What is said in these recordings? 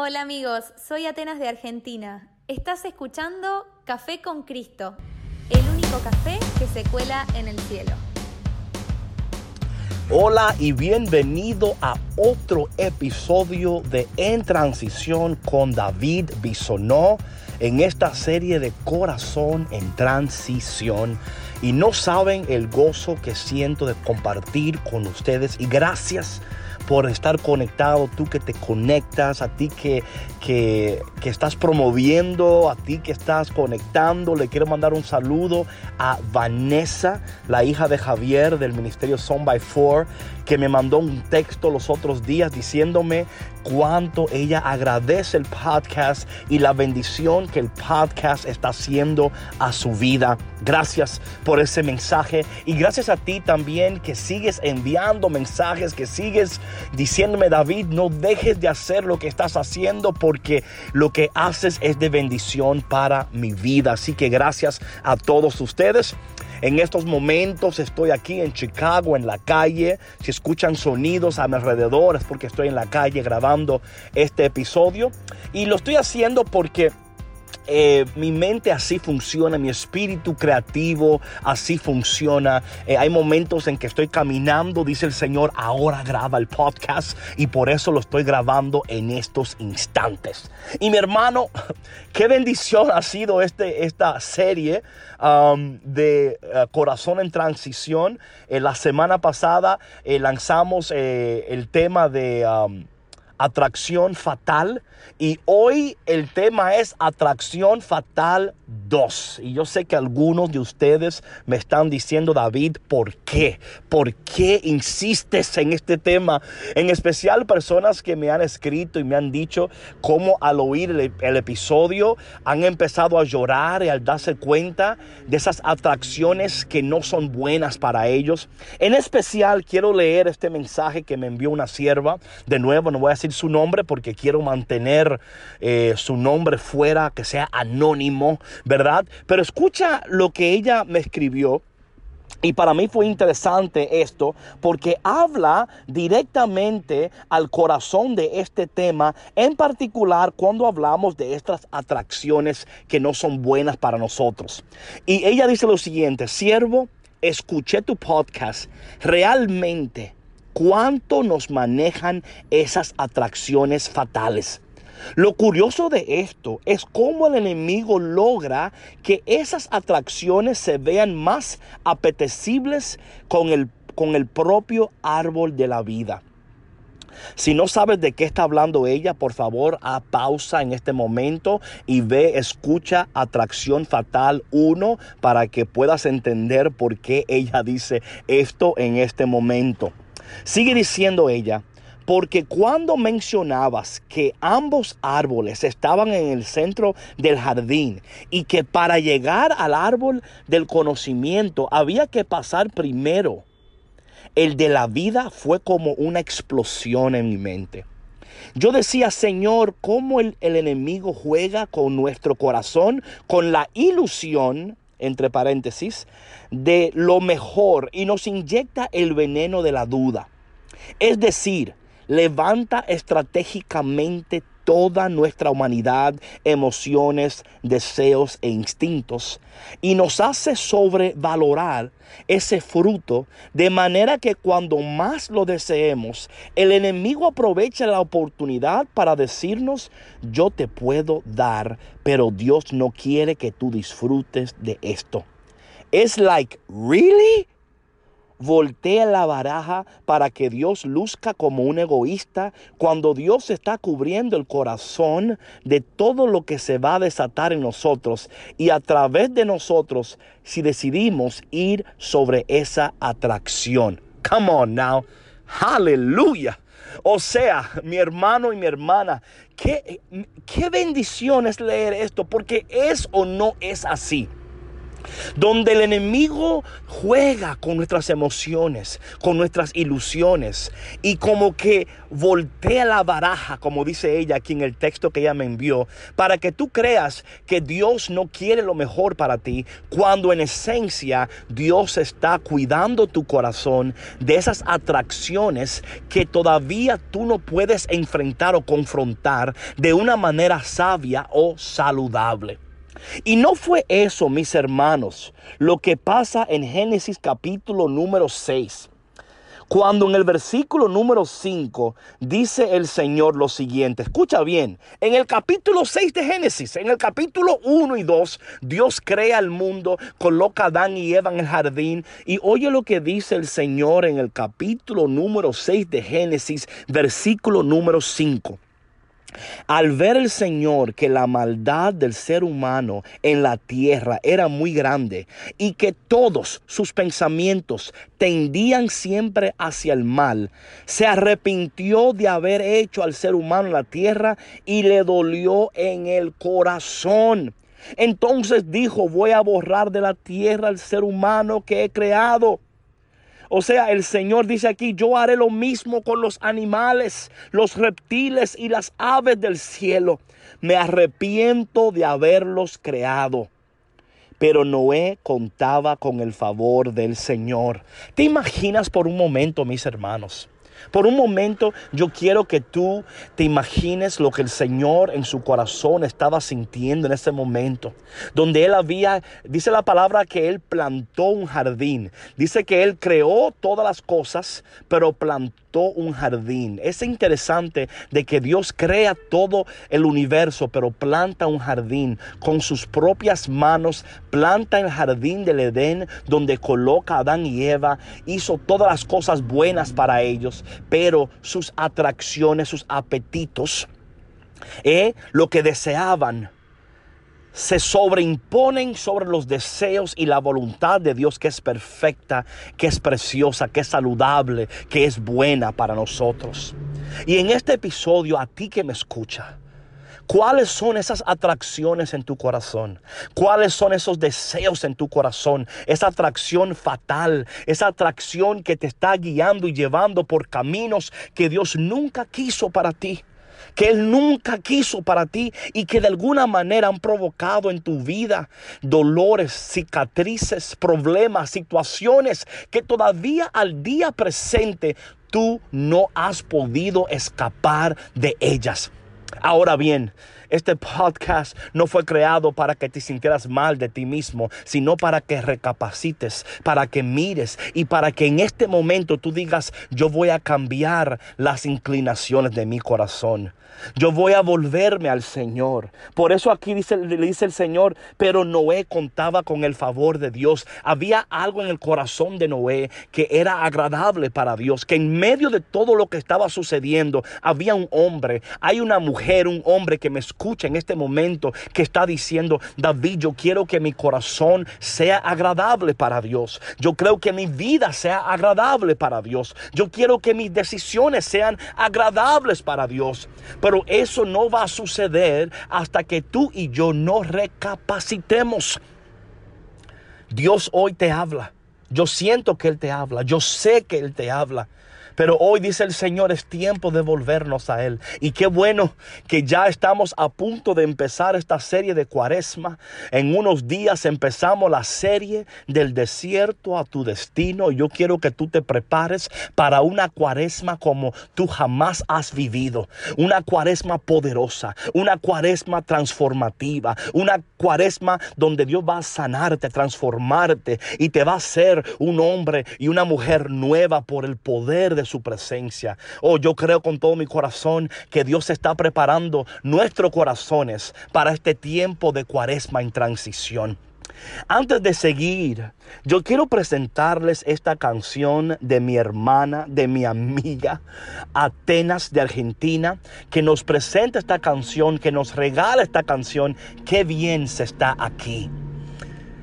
Hola amigos, soy Atenas de Argentina. Estás escuchando Café con Cristo, el único café que se cuela en el cielo. Hola y bienvenido a otro episodio de En Transición con David Bisonó en esta serie de Corazón en Transición. Y no saben el gozo que siento de compartir con ustedes y gracias estar conectado, tú que te conectas, a ti que, que, que, estás promoviendo, a ti que estás conectando. Le quiero mandar un saludo a Vanessa, la hija de Javier del Ministerio Son by Four, que me mandó un texto los otros días diciéndome cuánto ella agradece el podcast y la bendición que el podcast está haciendo a su vida. Gracias por ese mensaje y gracias a ti también que sigues enviando mensajes, que sigues diciéndome David, no dejes de hacer lo que estás haciendo porque lo que haces es de bendición para mi vida. Así que gracias a todos ustedes. En estos momentos estoy aquí en Chicago, en la calle. Si escuchan sonidos a mi alrededor es porque estoy en la calle grabando este episodio. Y lo estoy haciendo porque... Eh, mi mente así funciona, mi espíritu creativo así funciona. Eh, hay momentos en que estoy caminando, dice el Señor, ahora graba el podcast y por eso lo estoy grabando en estos instantes. Y mi hermano, qué bendición ha sido este, esta serie um, de uh, Corazón en Transición. Eh, la semana pasada eh, lanzamos eh, el tema de... Um, atracción fatal. Y hoy el tema es atracción fatal 2. Y yo sé que algunos de ustedes me están diciendo, David, ¿por qué? ¿Por qué insistes en este tema? En especial personas que me han escrito y me han dicho cómo al oír el, episodio han empezado a llorar y al darse cuenta de esas atracciones que no son buenas para ellos. En especial quiero leer este mensaje que me envió una sierva. De nuevo, no voy a decir su nombre porque quiero mantener eh, su nombre fuera, que sea anónimo, ¿verdad? Pero escucha lo que ella me escribió. Y para mí fue interesante esto porque habla directamente al corazón de este tema, en particular cuando hablamos de estas atracciones que no son buenas para nosotros. Y ella dice lo siguiente, siervo, escuché tu podcast, realmente cuánto nos manejan esas atracciones fatales. Lo curioso de esto es cómo el enemigo logra que esas atracciones se vean más apetecibles con el, con el propio árbol de la vida. Si no sabes de qué está hablando ella, por favor, a pausa en este momento y ve, escucha Atracción Fatal 1 para que puedas entender por qué ella dice esto en este momento. Sigue diciendo ella, porque cuando mencionabas que ambos árboles estaban en el centro del jardín y que para llegar al árbol del conocimiento había que pasar primero, el de la vida fue como una explosión en mi mente. Yo decía, Señor, cómo el, el enemigo juega con nuestro corazón, con la ilusión entre paréntesis, de lo mejor y nos inyecta el veneno de la duda. Es decir, levanta estratégicamente toda nuestra humanidad, emociones, deseos e instintos y nos hace sobrevalorar ese fruto de manera que cuando más lo deseemos, el enemigo aprovecha la oportunidad para decirnos, yo te puedo dar, pero Dios no quiere que tú disfrutes de esto. Es like, ¿really? Voltea la baraja para que Dios luzca como un egoísta cuando Dios está cubriendo el corazón de todo lo que se va a desatar en nosotros y a través de nosotros si decidimos ir sobre esa atracción. Come on now. Aleluya. O sea, mi hermano y mi hermana, qué, qué bendición es leer esto, porque es o no es así. Donde el enemigo juega con nuestras emociones, con nuestras ilusiones y como que voltea la baraja, como dice ella aquí en el texto que ella me envió, para que tú creas que Dios no quiere lo mejor para ti, cuando en esencia Dios está cuidando tu corazón de esas atracciones que todavía tú no puedes enfrentar o confrontar de una manera sabia o saludable. Y no fue eso, mis hermanos, lo que pasa en Génesis capítulo número 6. Cuando en el versículo número 5 dice el Señor lo siguiente, escucha bien, en el capítulo 6 de Génesis, en el capítulo 1 y 2, Dios crea el mundo, coloca a Adán y Eva en el jardín y oye lo que dice el Señor en el capítulo número 6 de Génesis, versículo número 5. Al ver el Señor que la maldad del ser humano en la tierra era muy grande y que todos sus pensamientos tendían siempre hacia el mal, se arrepintió de haber hecho al ser humano en la tierra y le dolió en el corazón. Entonces dijo, voy a borrar de la tierra al ser humano que he creado o sea, el Señor dice aquí, yo haré lo mismo con los animales, los reptiles y las aves del cielo. Me arrepiento de haberlos creado. Pero Noé contaba con el favor del Señor. ¿Te imaginas por un momento, mis hermanos? Por un momento yo quiero que tú te imagines lo que el Señor en su corazón estaba sintiendo en ese momento. Donde Él había, dice la palabra que Él plantó un jardín. Dice que Él creó todas las cosas, pero plantó un jardín. Es interesante de que Dios crea todo el universo, pero planta un jardín con sus propias manos, planta el jardín del Edén donde coloca a Adán y Eva, hizo todas las cosas buenas para ellos, pero sus atracciones, sus apetitos, eh, lo que deseaban, se sobreimponen sobre los deseos y la voluntad de Dios que es perfecta, que es preciosa, que es saludable, que es buena para nosotros. Y en este episodio, a ti que me escucha, ¿Cuáles son esas atracciones en tu corazón? ¿Cuáles son esos deseos en tu corazón? Esa atracción fatal, esa atracción que te está guiando y llevando por caminos que Dios nunca quiso para ti que Él nunca quiso para ti y que de alguna manera han provocado en tu vida dolores, cicatrices, problemas, situaciones que todavía al día presente tú no has podido escapar de ellas. Ahora bien, este podcast no fue creado para que te sintieras mal de ti mismo, sino para que recapacites, para que mires y para que en este momento tú digas, yo voy a cambiar las inclinaciones de mi corazón. Yo voy a volverme al Señor. Por eso aquí dice, le dice el Señor, pero Noé contaba con el favor de Dios. Había algo en el corazón de Noé que era agradable para Dios, que en medio de todo lo que estaba sucediendo había un hombre, hay una mujer, un hombre que me en este momento que está diciendo, David, yo quiero que mi corazón sea agradable para Dios. Yo creo que mi vida sea agradable para Dios. Yo quiero que mis decisiones sean agradables para Dios. Pero eso no va a suceder hasta que tú y yo no recapacitemos. Dios hoy te habla. Yo siento que Él te habla. Yo sé que Él te habla. Pero hoy dice el Señor, es tiempo de volvernos a Él. Y qué bueno que ya estamos a punto de empezar esta serie de cuaresma. En unos días empezamos la serie del desierto a tu destino. Yo quiero que tú te prepares para una cuaresma como tú jamás has vivido. Una cuaresma poderosa, una cuaresma transformativa, una cuaresma donde Dios va a sanarte, transformarte y te va a hacer un hombre y una mujer nueva por el poder de su presencia. Oh, yo creo con todo mi corazón que Dios está preparando nuestros corazones para este tiempo de cuaresma en transición. Antes de seguir, yo quiero presentarles esta canción de mi hermana, de mi amiga, Atenas de Argentina, que nos presenta esta canción, que nos regala esta canción. Qué bien se está aquí.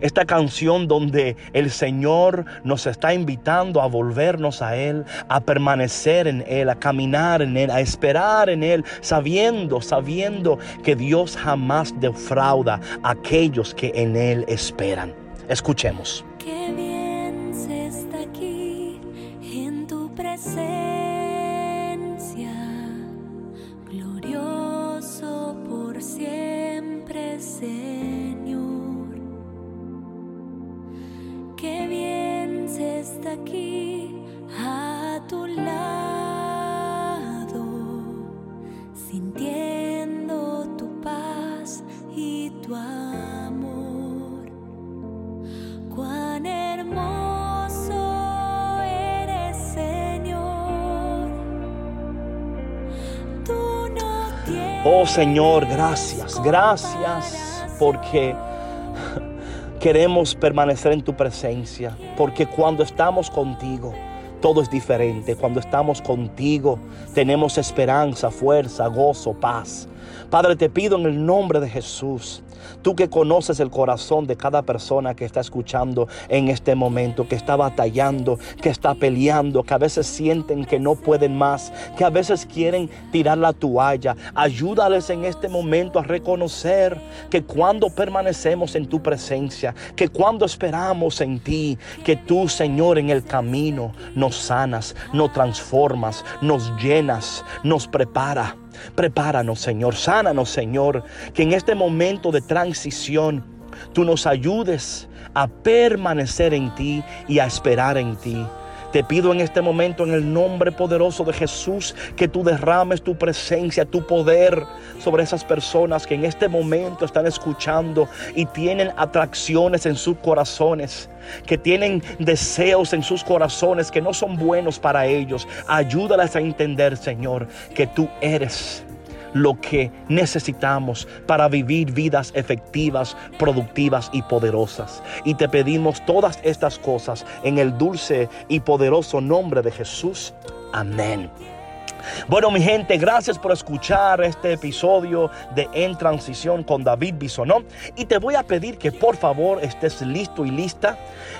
Esta canción donde el Señor nos está invitando a volvernos a Él, a permanecer en Él, a caminar en Él, a esperar en Él, sabiendo, sabiendo que Dios jamás defrauda a aquellos que en Él esperan. Escuchemos. Oh Señor, gracias, gracias porque queremos permanecer en tu presencia, porque cuando estamos contigo, todo es diferente. Cuando estamos contigo, tenemos esperanza, fuerza, gozo, paz. Padre, te pido en el nombre de Jesús, tú que conoces el corazón de cada persona que está escuchando en este momento, que está batallando, que está peleando, que a veces sienten que no pueden más, que a veces quieren tirar la toalla. Ayúdales en este momento a reconocer que cuando permanecemos en tu presencia, que cuando esperamos en ti, que tú, Señor, en el camino nos sanas, nos transformas, nos llenas, nos prepara. Prepáranos, Señor, sánanos, Señor, que en este momento de transición tú nos ayudes a permanecer en ti y a esperar en ti. Te pido en este momento, en el nombre poderoso de Jesús, que tú derrames tu presencia, tu poder sobre esas personas que en este momento están escuchando y tienen atracciones en sus corazones, que tienen deseos en sus corazones que no son buenos para ellos. Ayúdalas a entender, Señor, que tú eres lo que necesitamos para vivir vidas efectivas, productivas y poderosas. Y te pedimos todas estas cosas en el dulce y poderoso nombre de Jesús. Amén. Bueno, mi gente, gracias por escuchar este episodio de En Transición con David Bisonó. Y te voy a pedir que por favor estés listo y lista.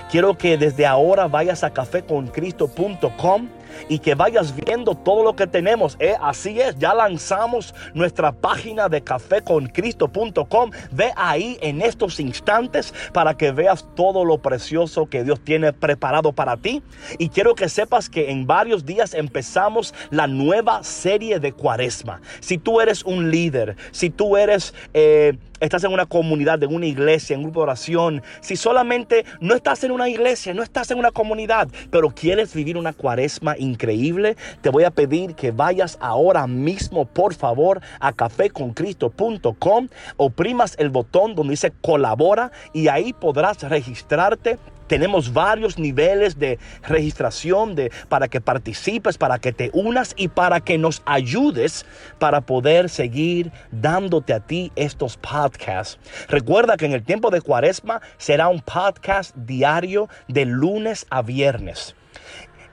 Quiero que desde ahora vayas a cafeconcristo.com y que vayas viendo todo lo que tenemos. Eh, así es, ya lanzamos nuestra página de cafeconcristo.com. Ve ahí en estos instantes para que veas todo lo precioso que Dios tiene preparado para ti. Y quiero que sepas que en varios días empezamos la nueva serie de Cuaresma. Si tú eres un líder, si tú eres... Eh, estás en una comunidad, en una iglesia, en un grupo de oración, si solamente no estás en una iglesia, no estás en una comunidad, pero quieres vivir una cuaresma increíble, te voy a pedir que vayas ahora mismo, por favor, a cafeconcristo.com, oprimas el botón donde dice colabora y ahí podrás registrarte tenemos varios niveles de registración de, para que participes, para que te unas y para que nos ayudes para poder seguir dándote a ti estos podcasts. Recuerda que en el tiempo de cuaresma será un podcast diario de lunes a viernes.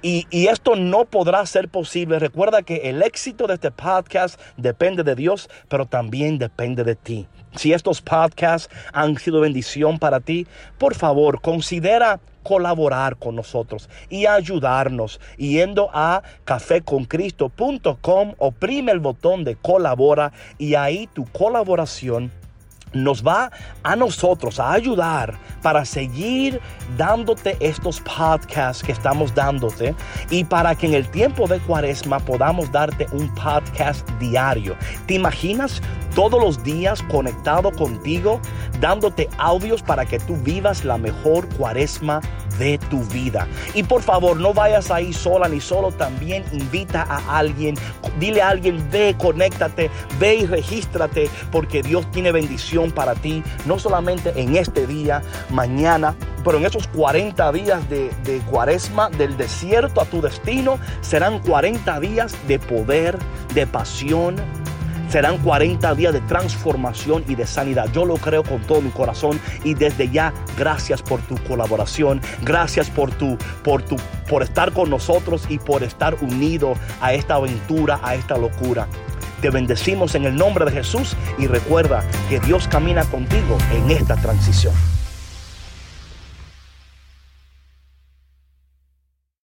Y, esto no podrá ser posible. Recuerda que el éxito de este podcast depende de Dios, pero también depende de ti. Si estos podcasts han sido bendición para ti, por favor, considera colaborar con nosotros y ayudarnos yendo a cafeconcristo.com, oprime el botón de colabora y ahí tu colaboración nos va a nosotros a ayudar para seguir dándote estos podcasts que estamos dándote y para que en el tiempo de cuaresma podamos darte un podcast diario. ¿Te imaginas todos los días conectado contigo dándote audios para que tú vivas la mejor cuaresma de tu vida? Y por favor, no vayas ahí sola ni solo, también invita a alguien, dile a alguien, ve, conéctate, ve y regístrate porque Dios tiene bendición para ti, no solamente en este día, mañana, pero en esos 40 días de, de, cuaresma, del desierto a tu destino, serán 40 días de poder, de pasión. Serán 40 días de transformación y de sanidad. Yo lo creo con todo mi corazón y desde ya gracias por tu colaboración, gracias por tu por tu por estar con nosotros y por estar unido a esta aventura, a esta locura. Te bendecimos en el nombre de Jesús y recuerda que Dios camina contigo en esta transición.